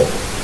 Thank you.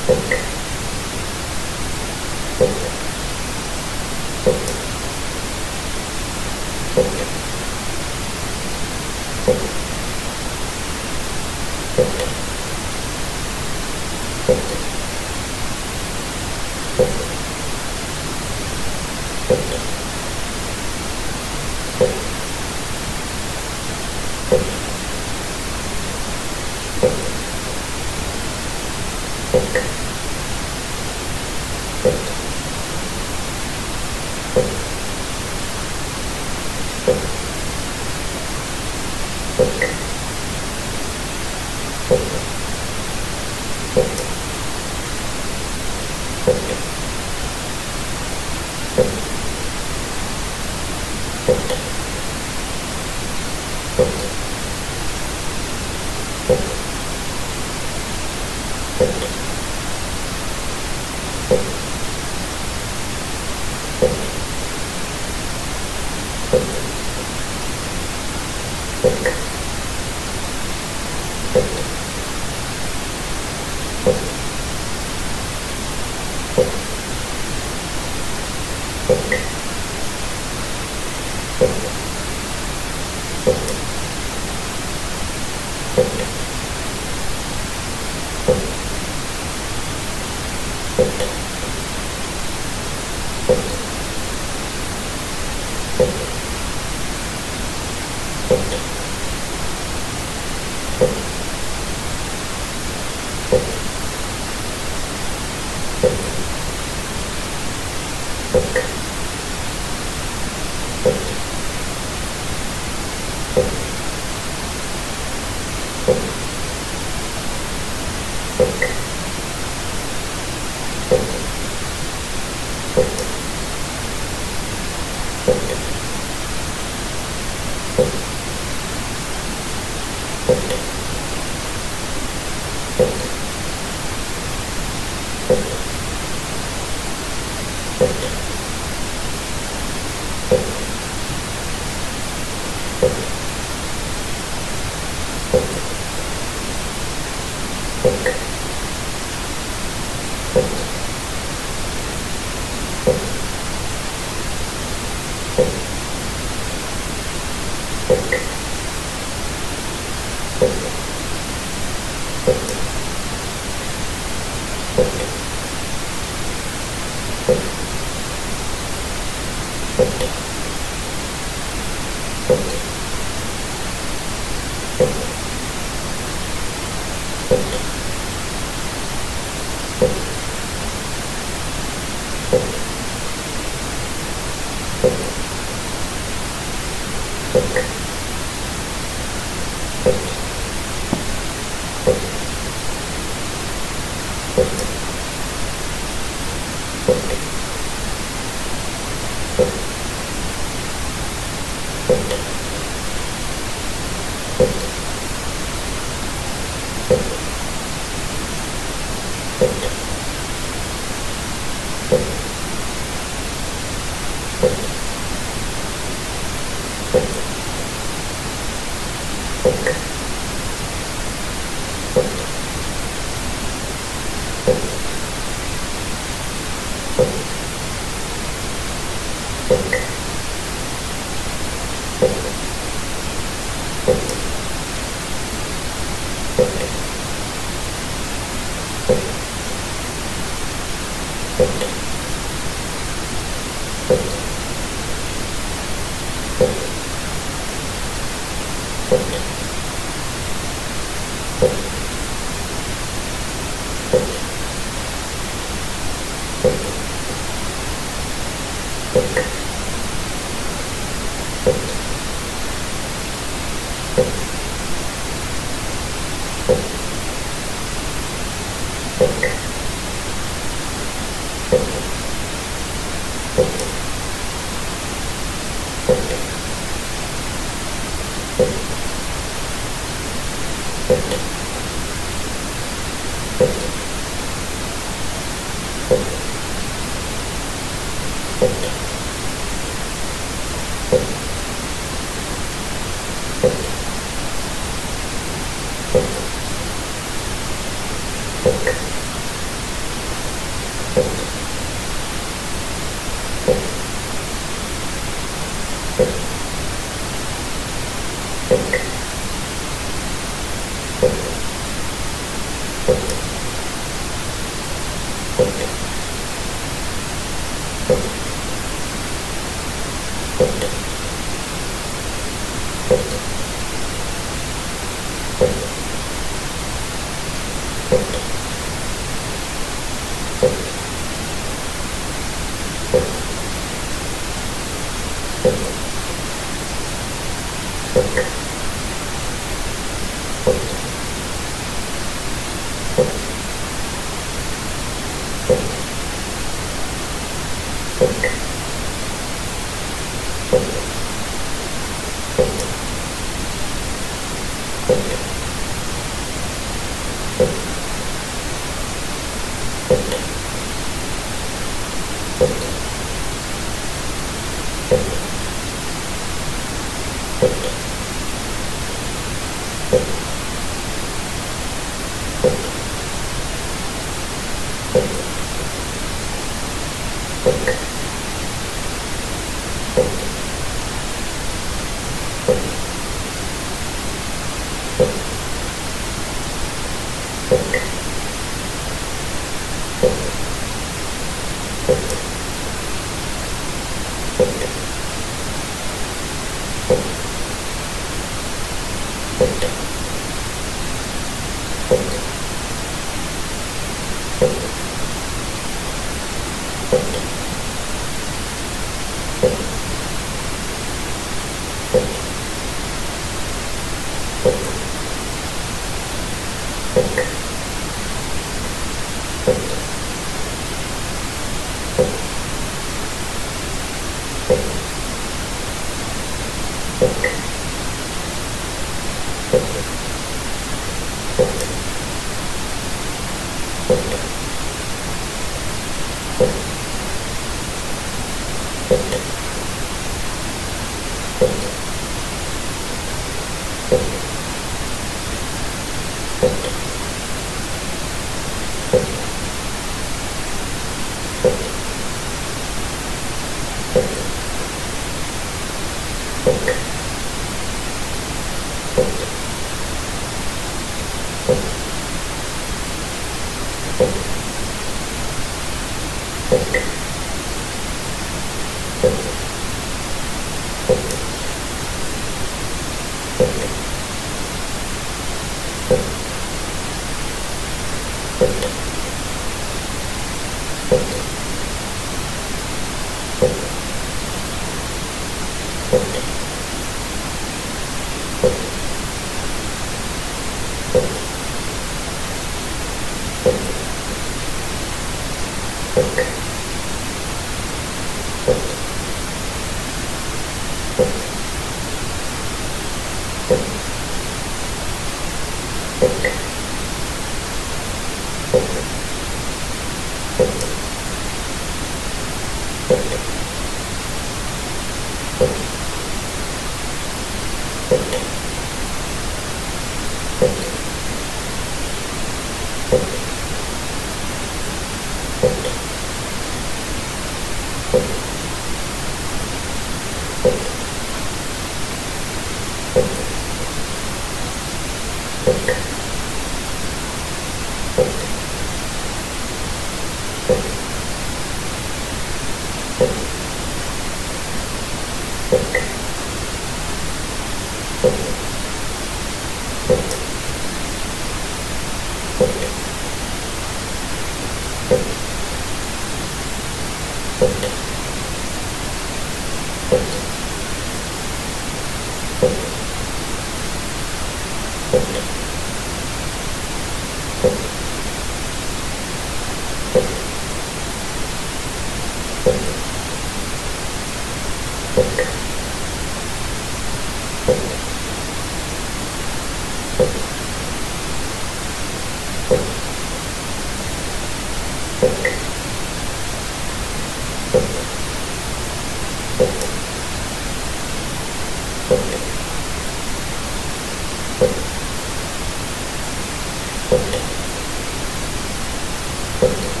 Thank you.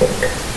Thank you.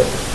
Thank you.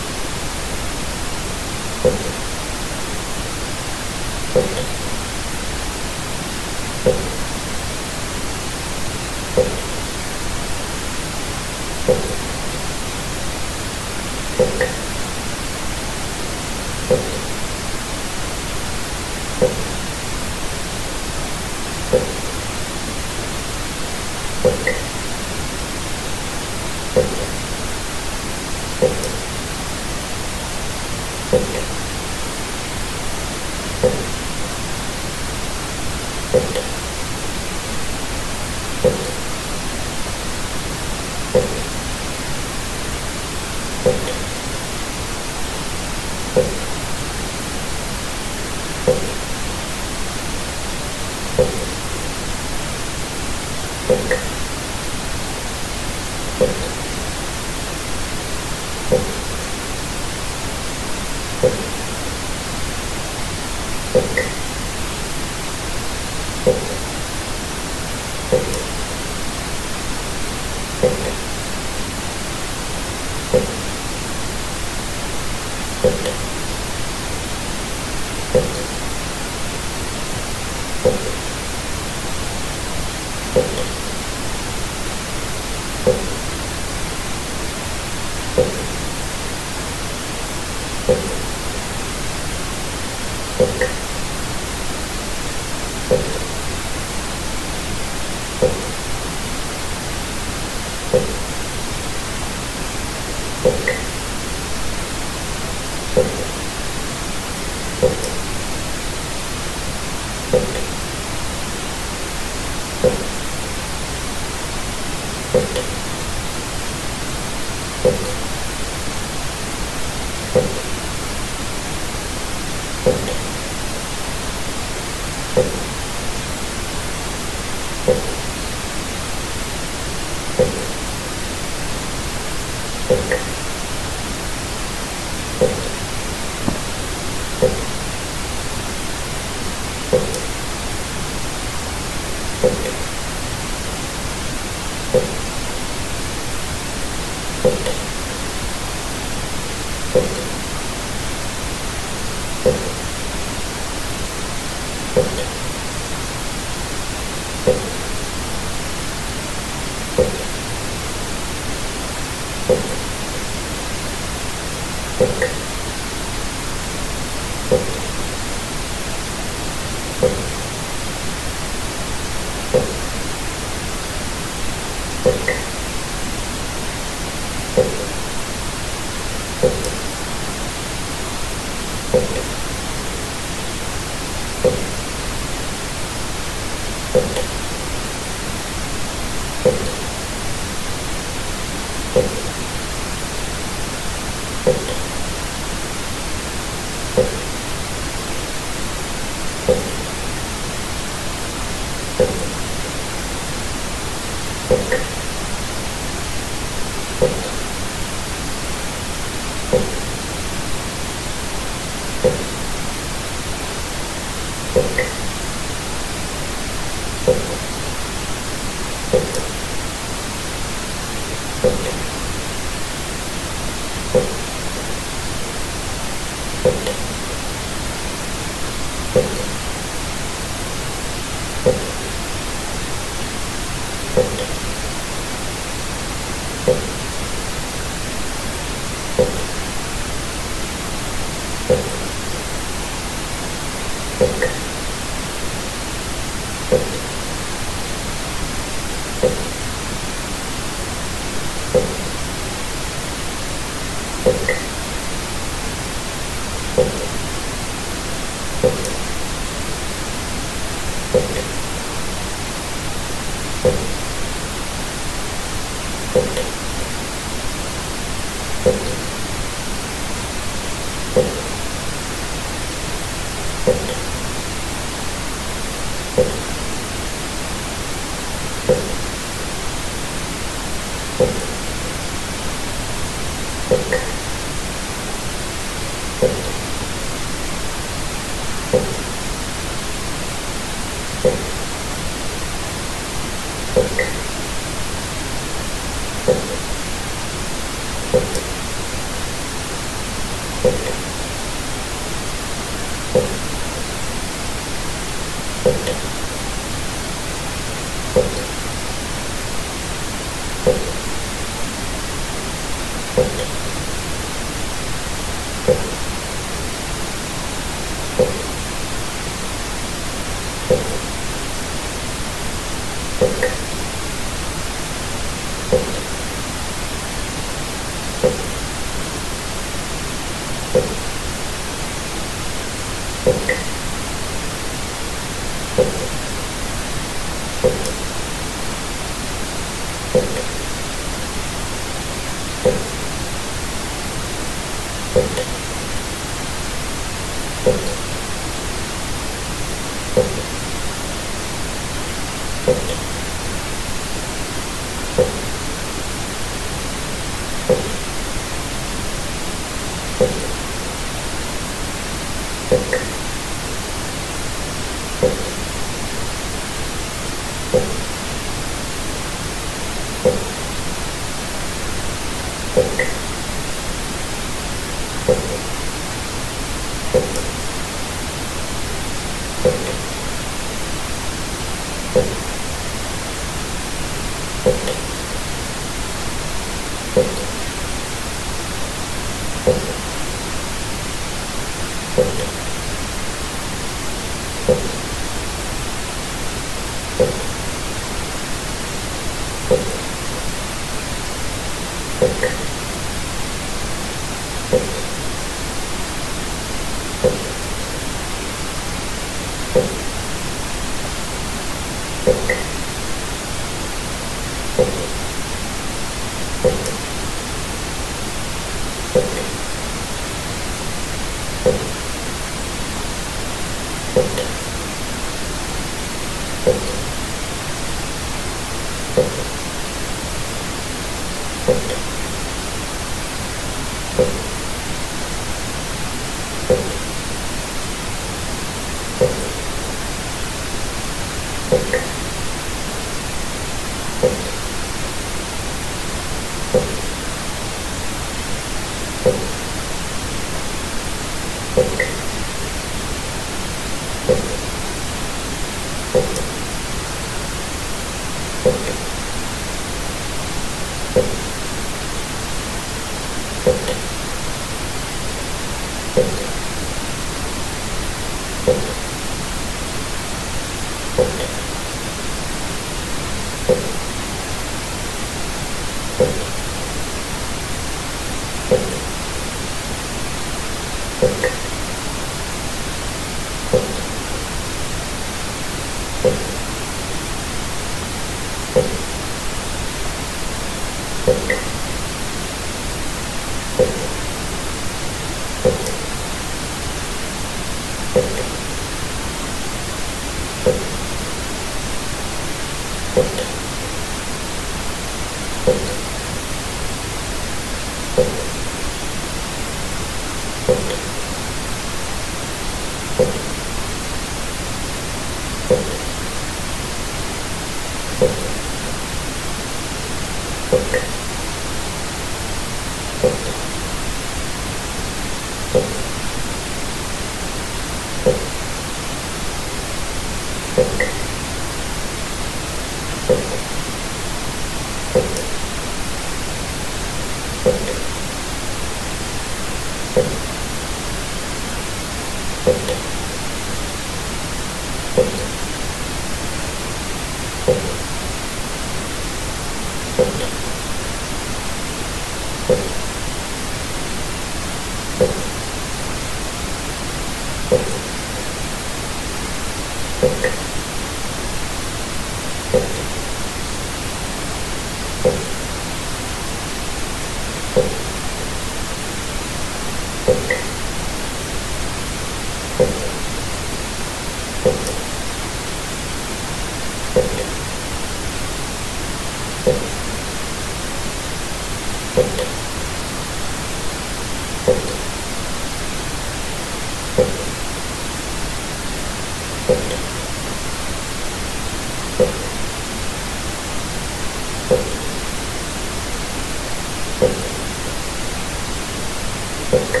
Thank you.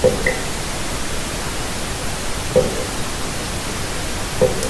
Thank you.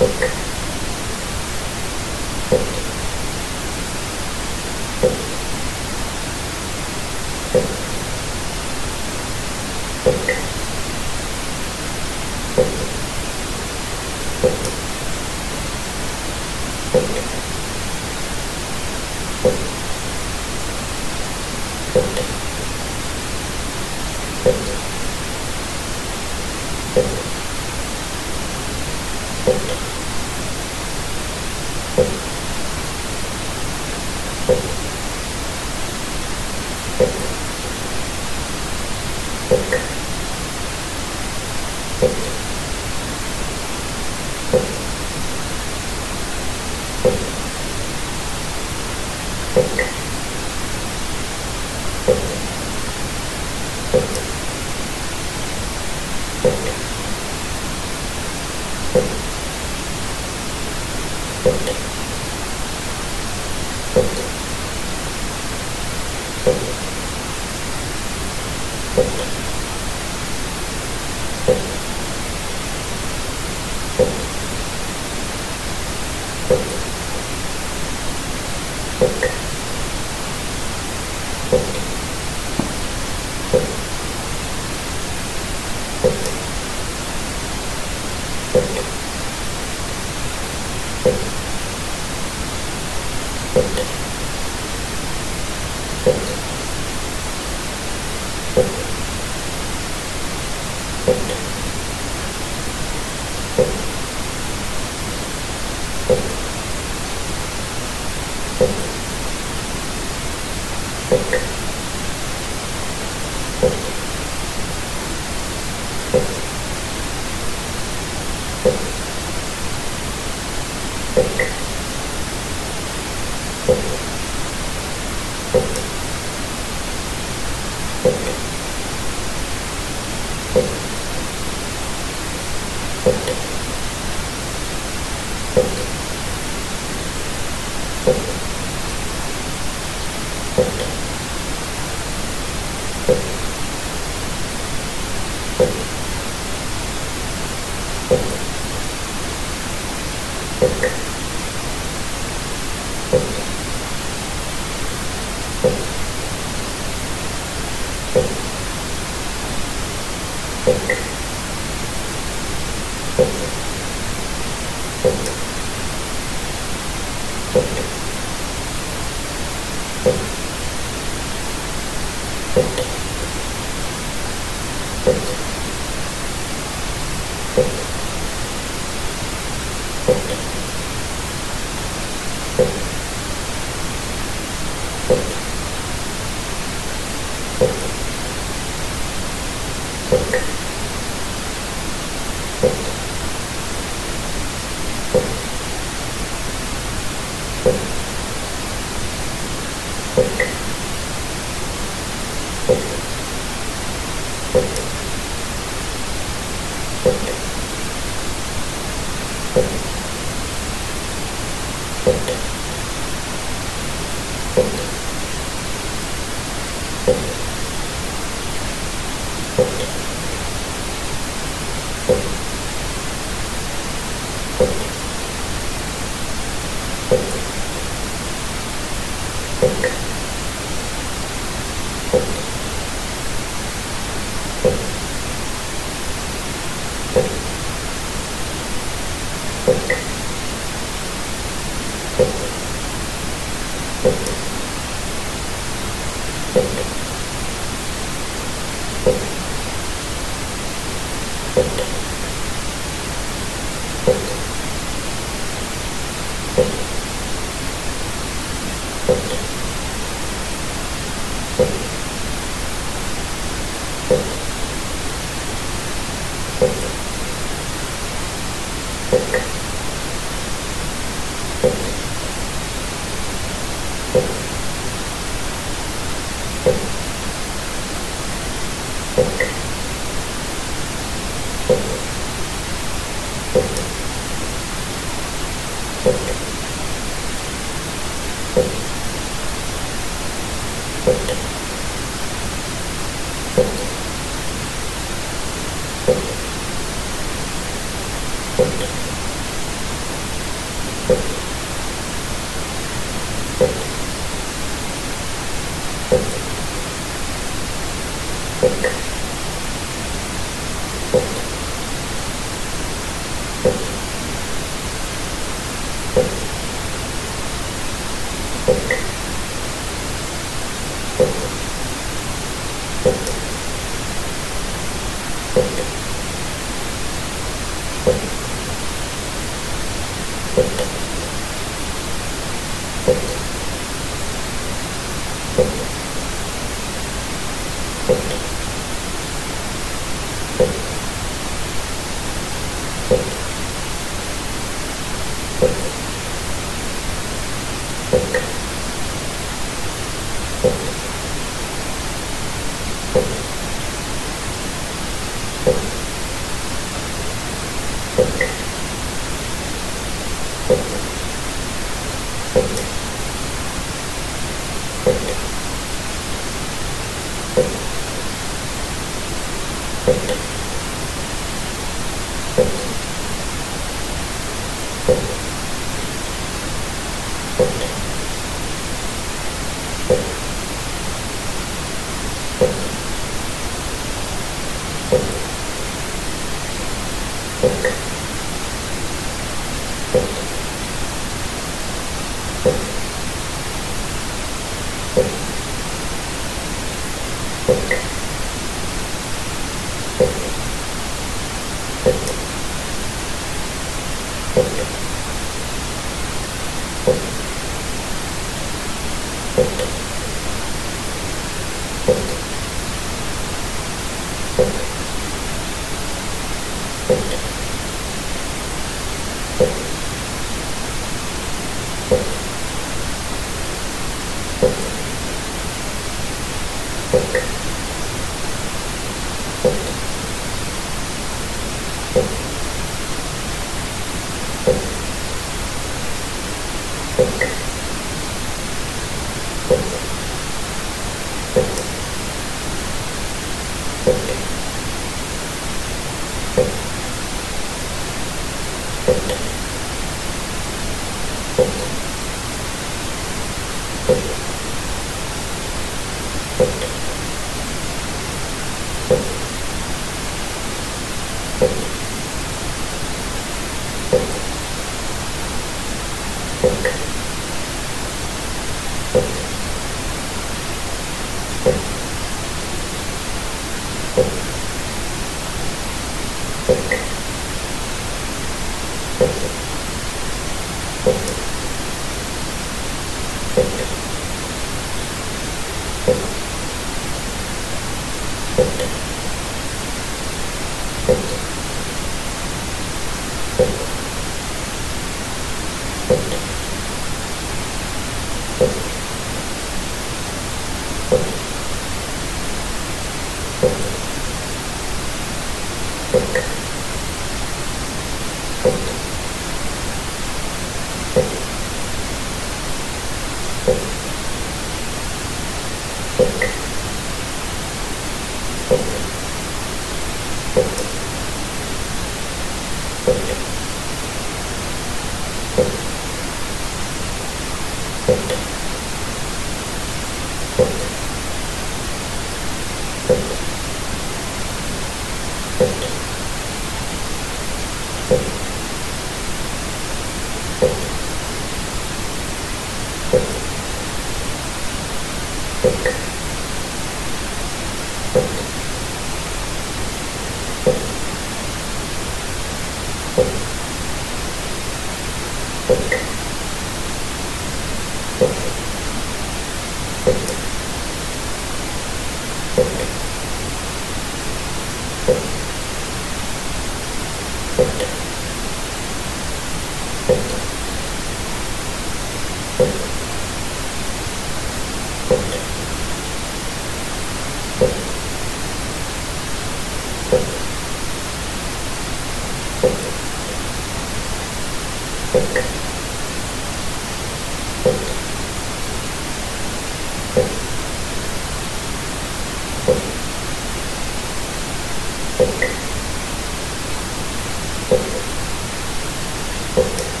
Thank you.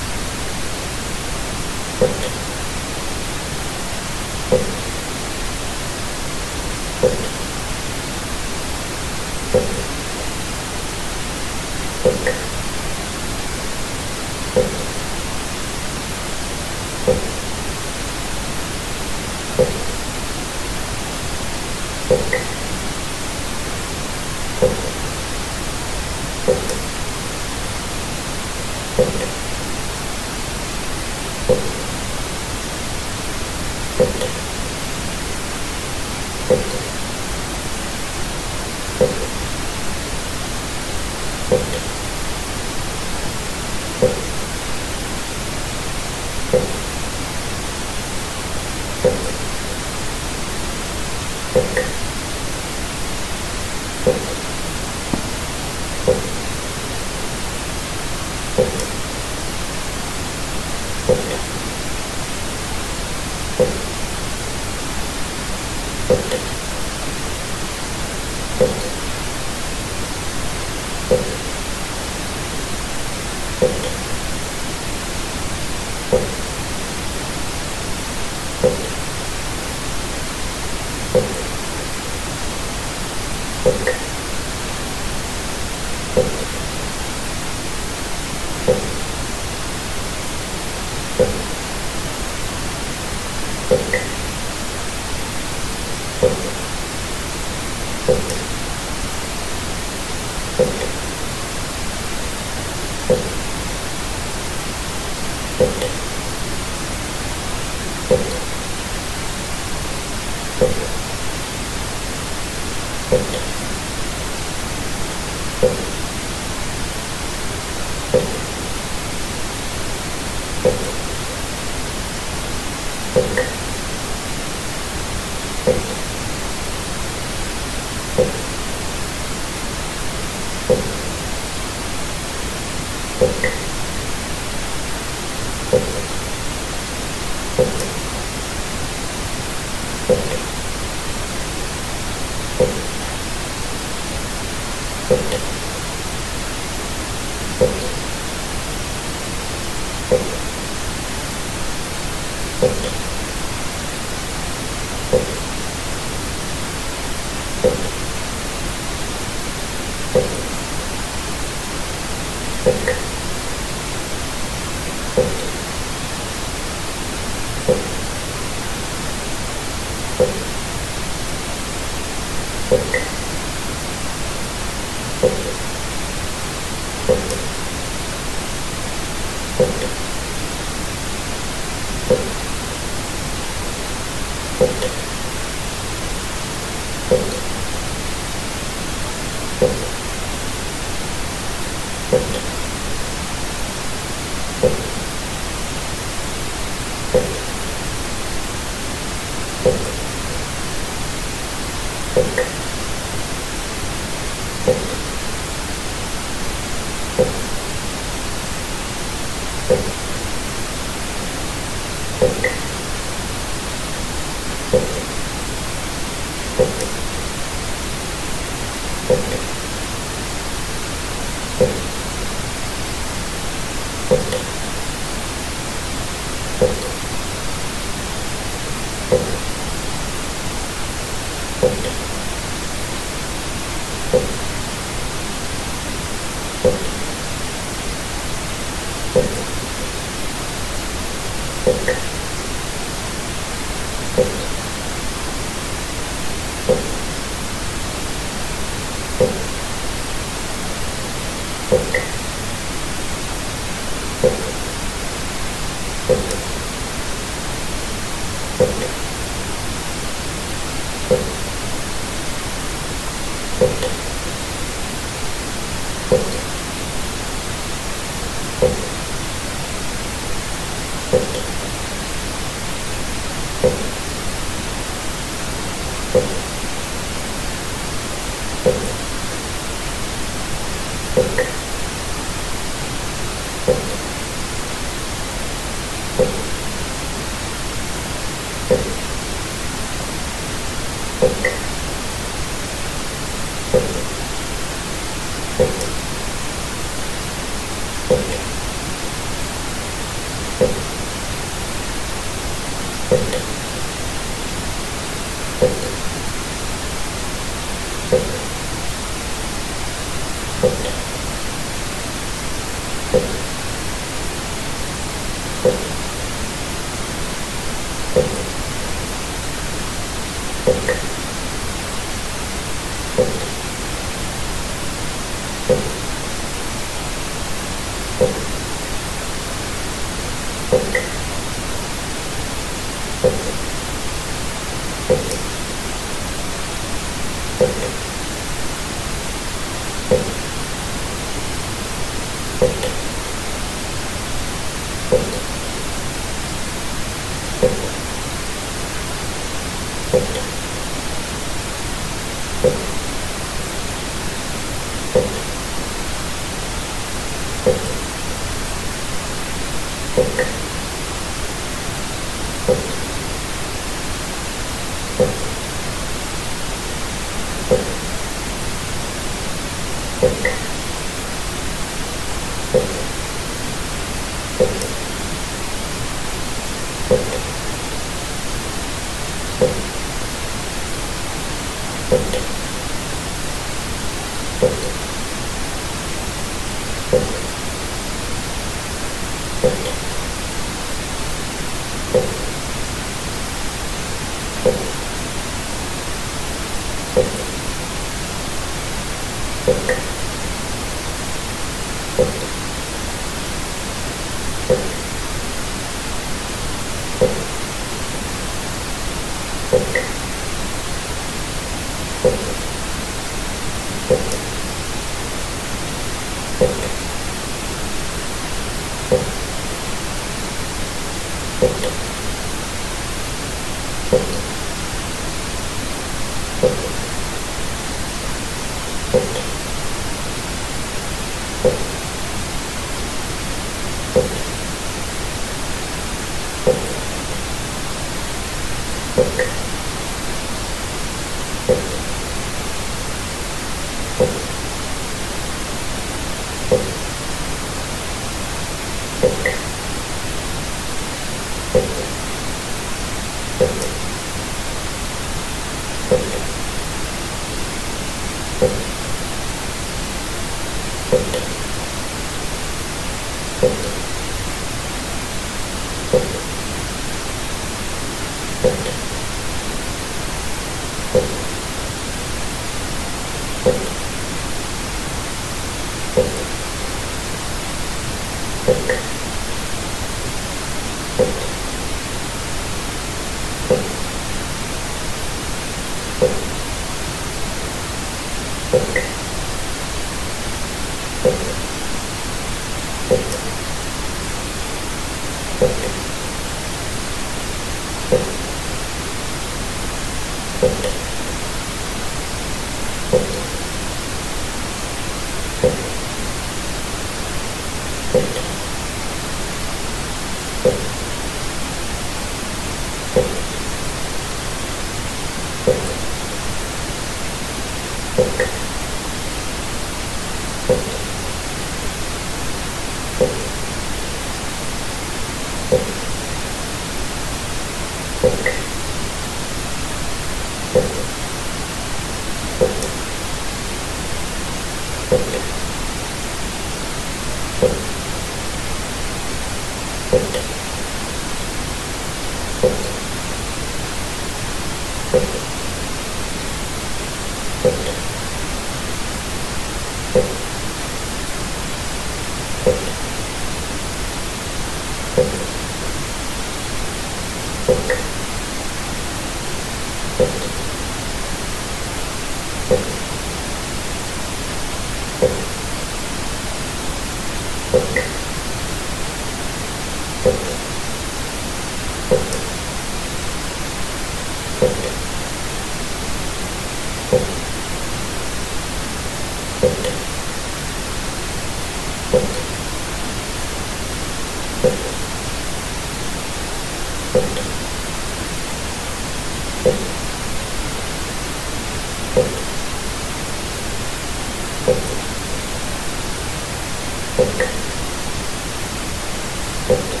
Thank you.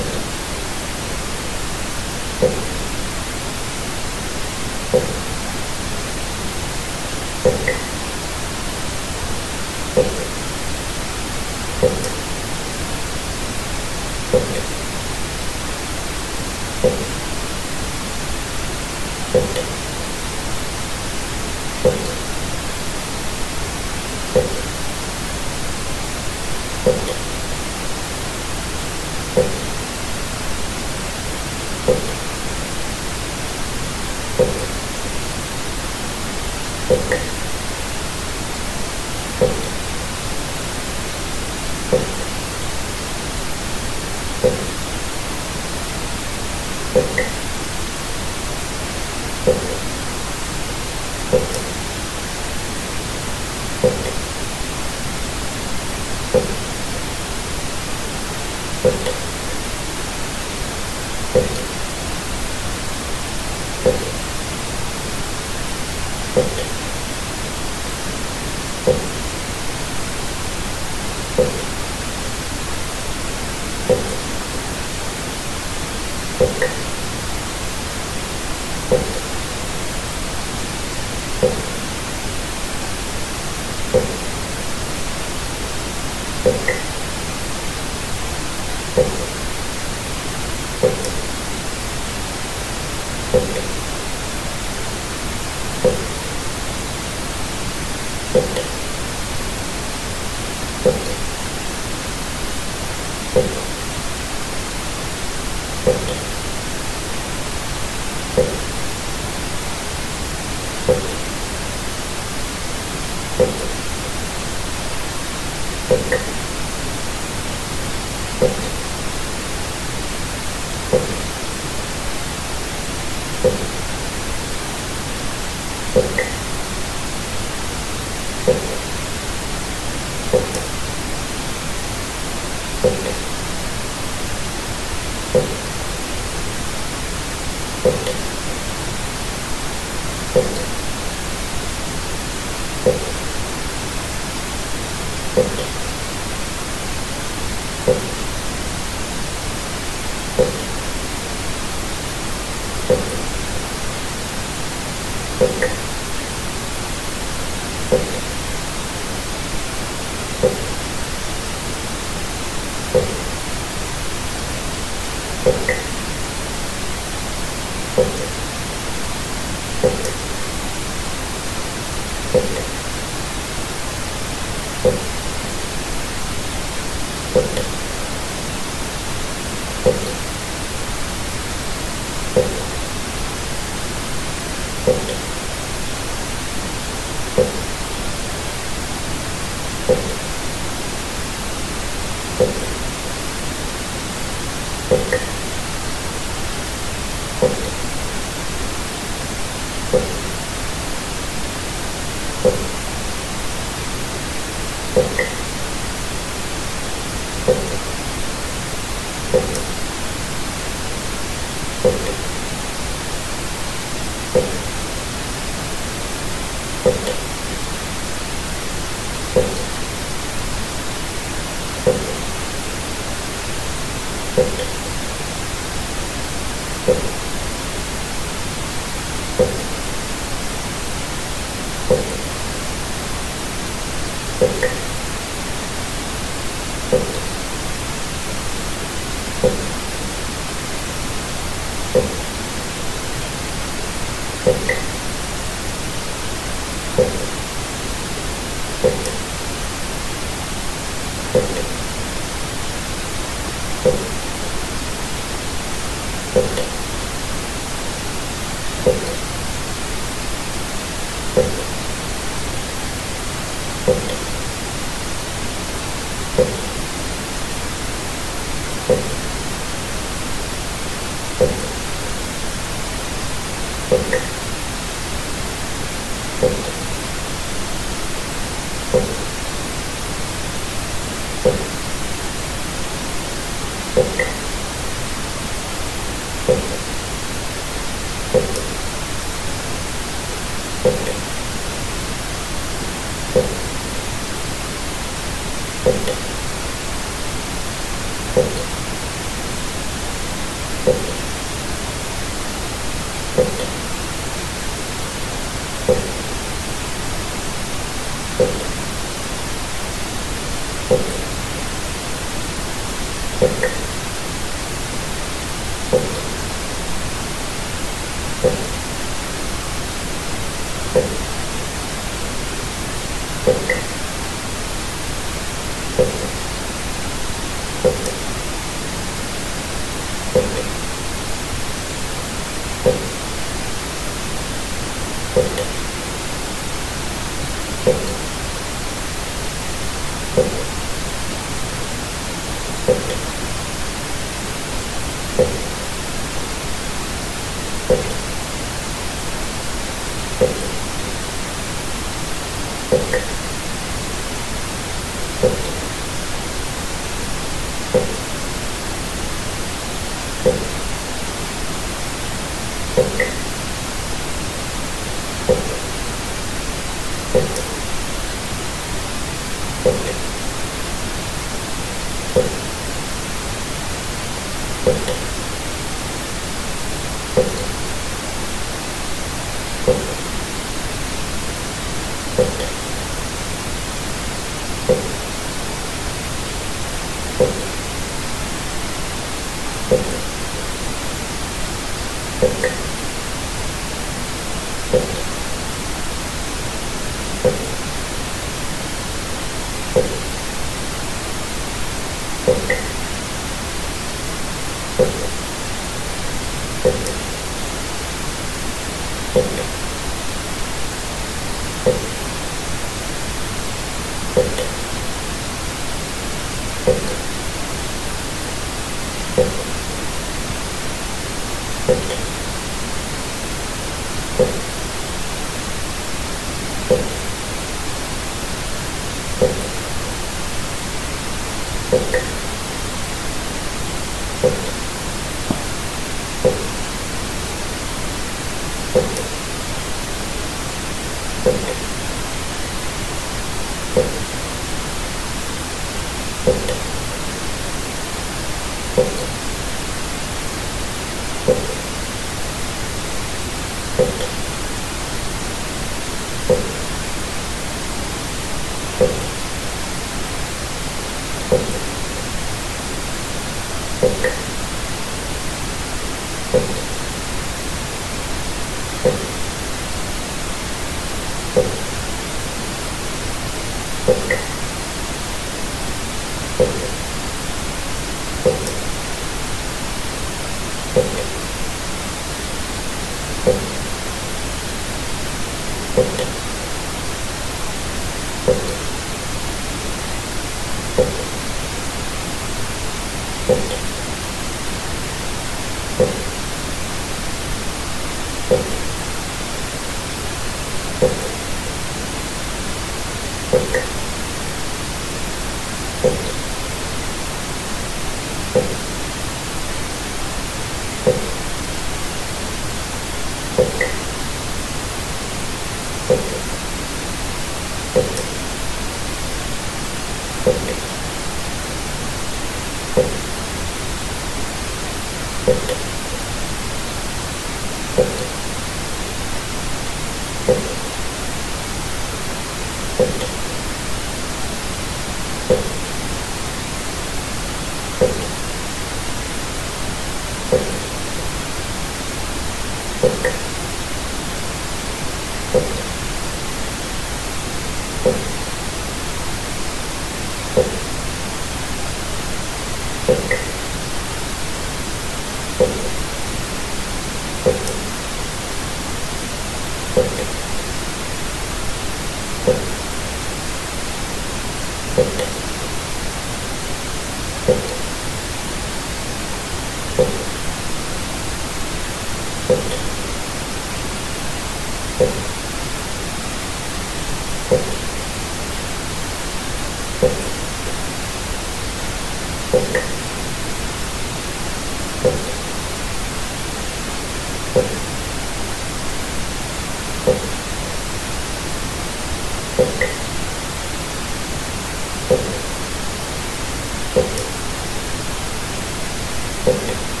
Thank you.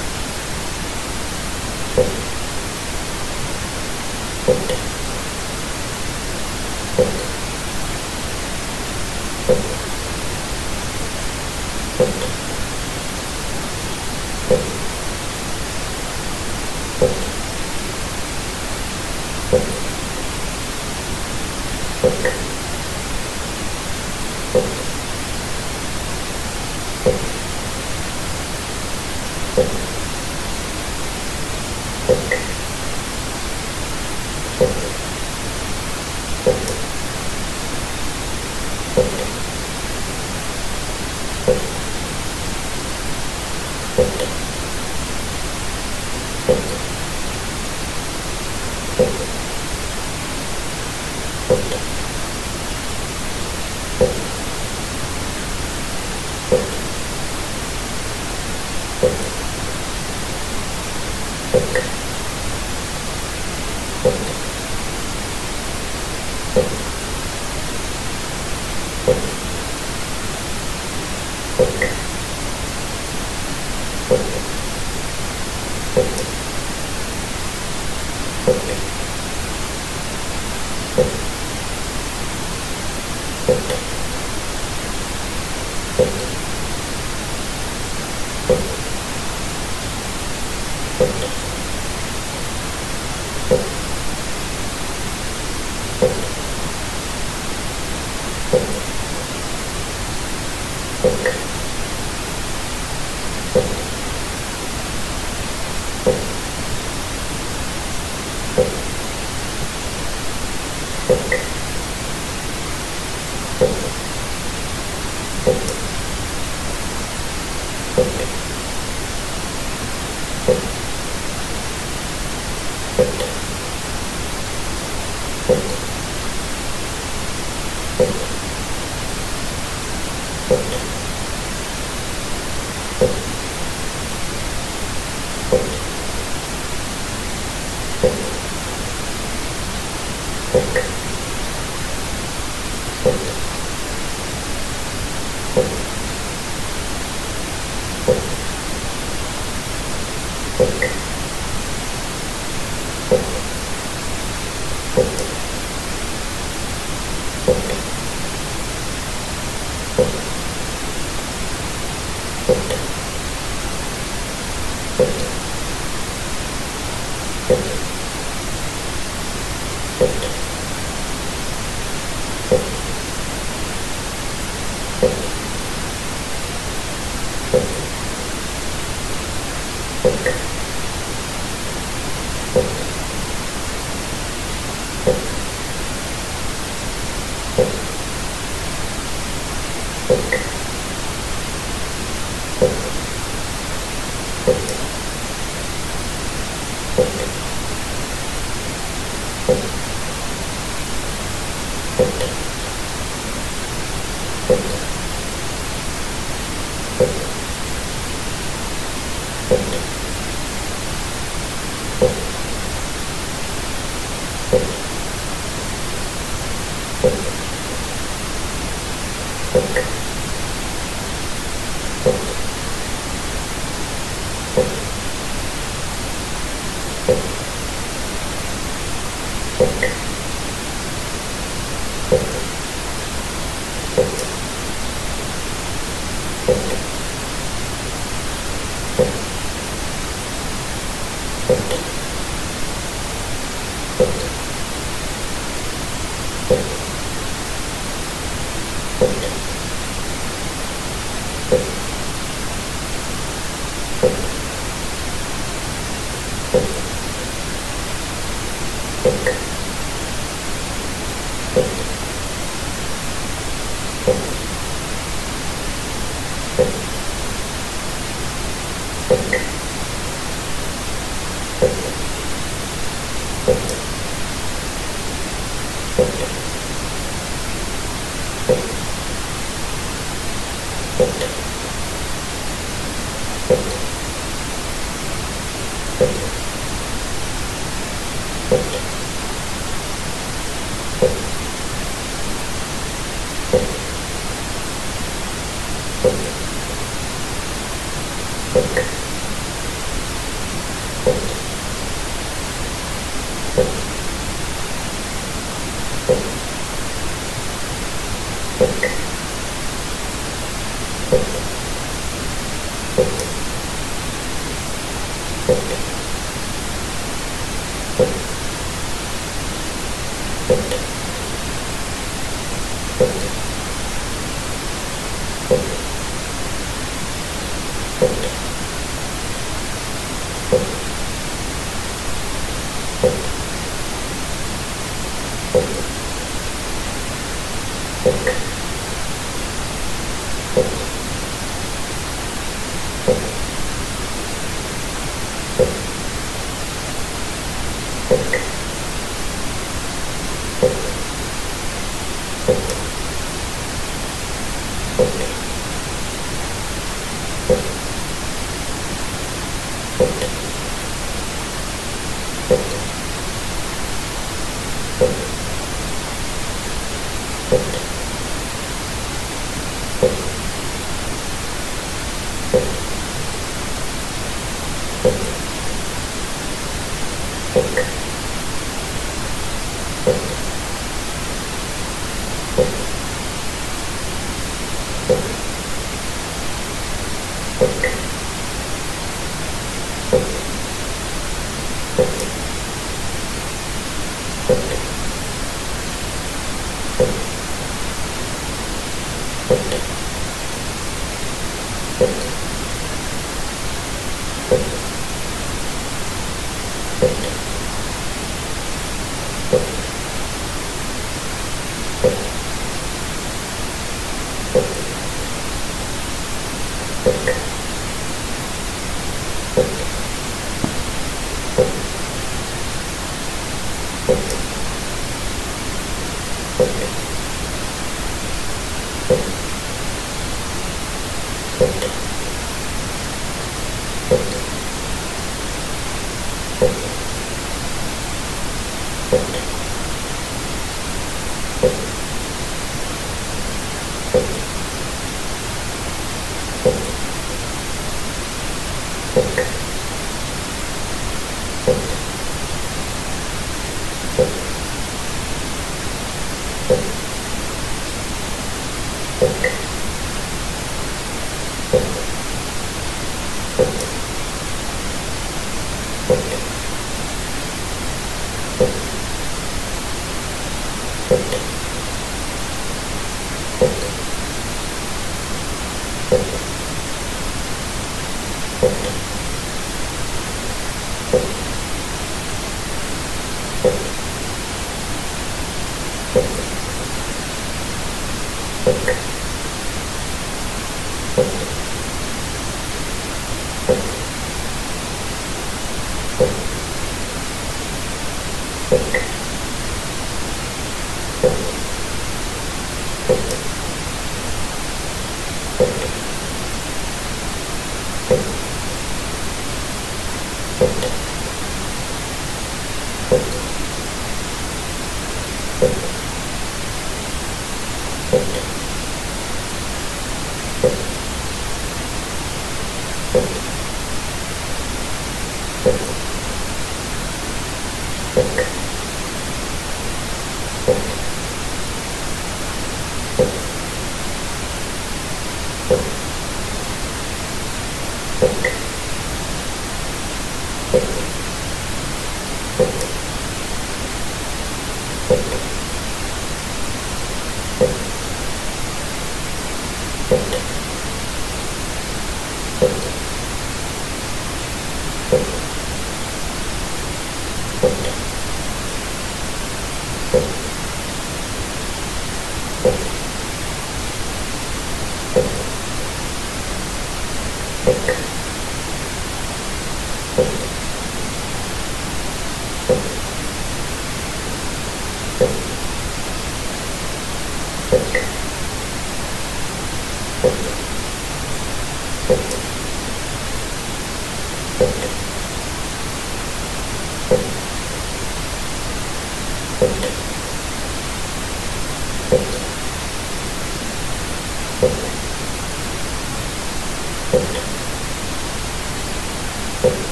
think.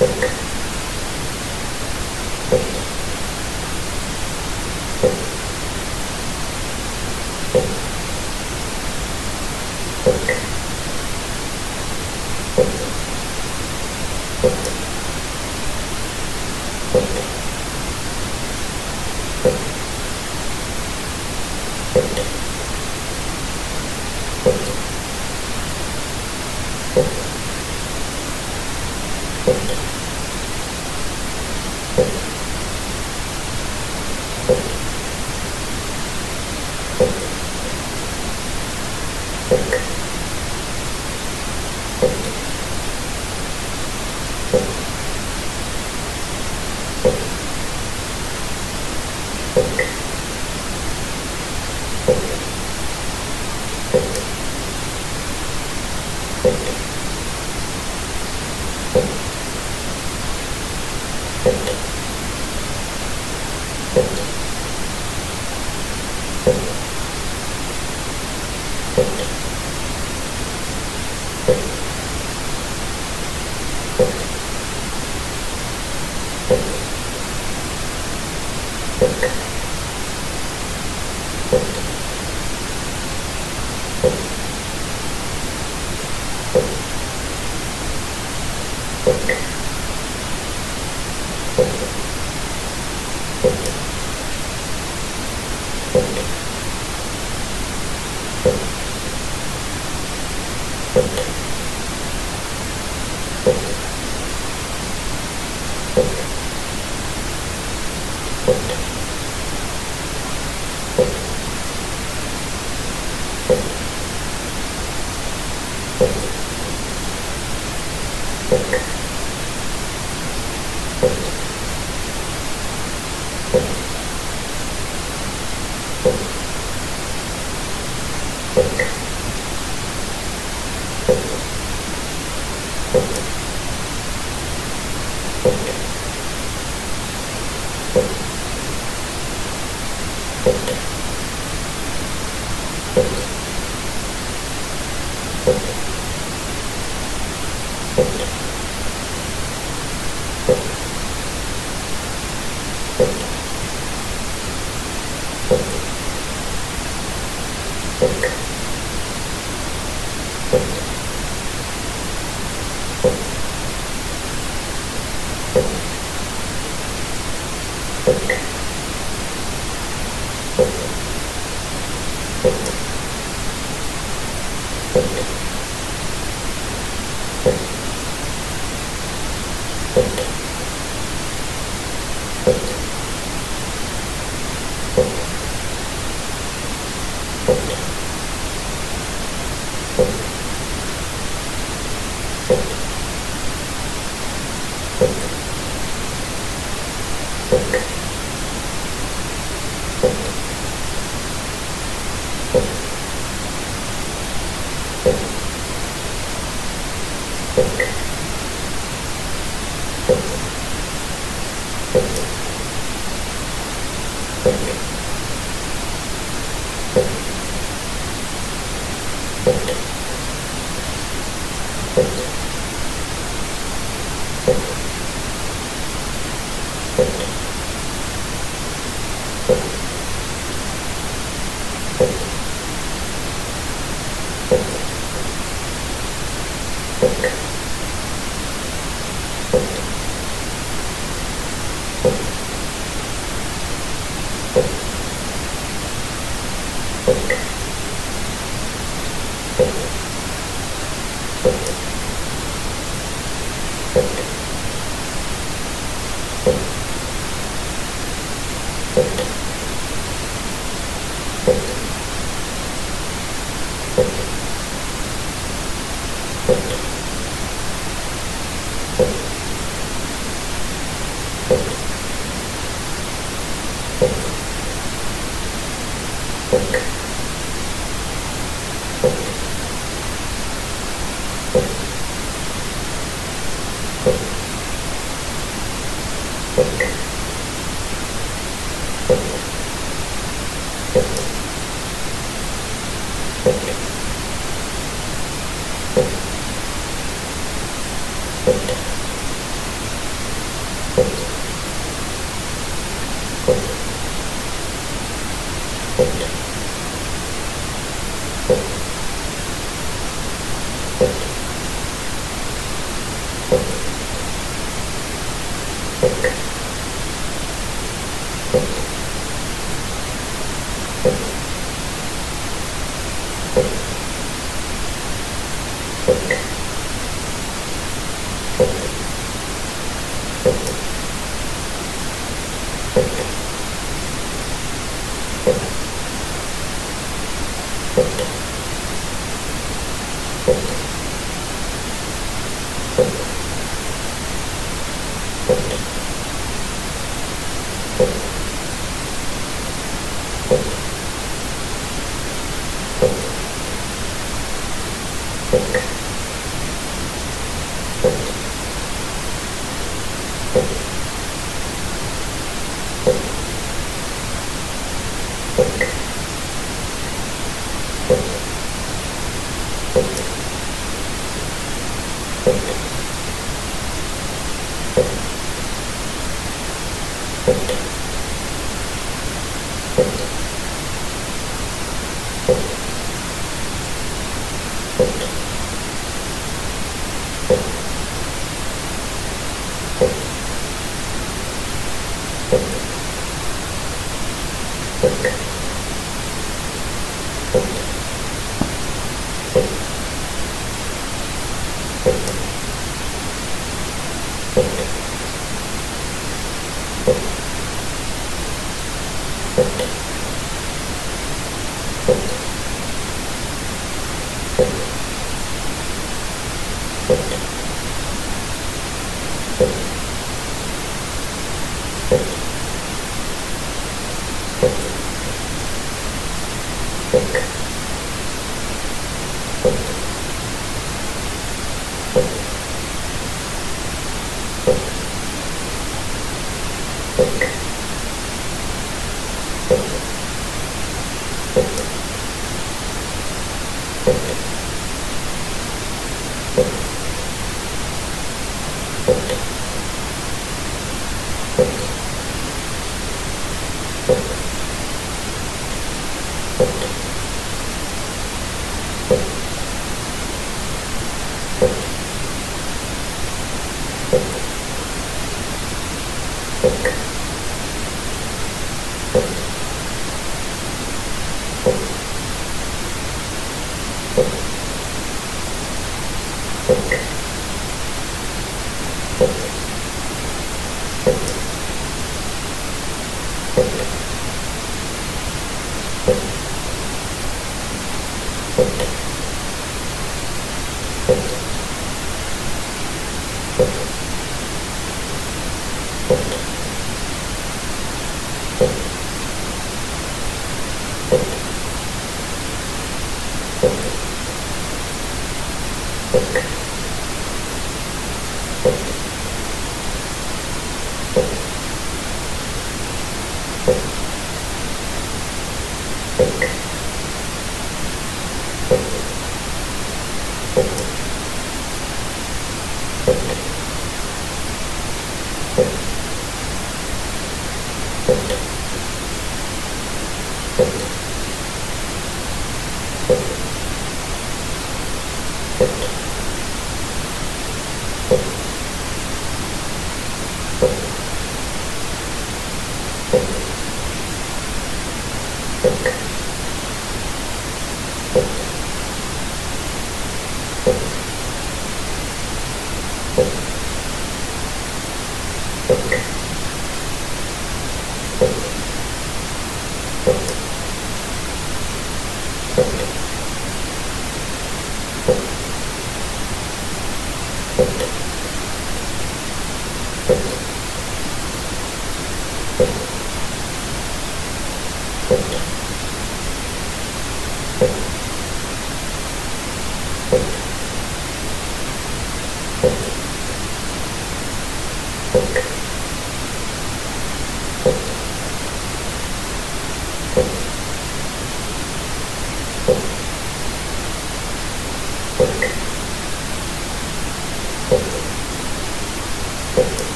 Thank you.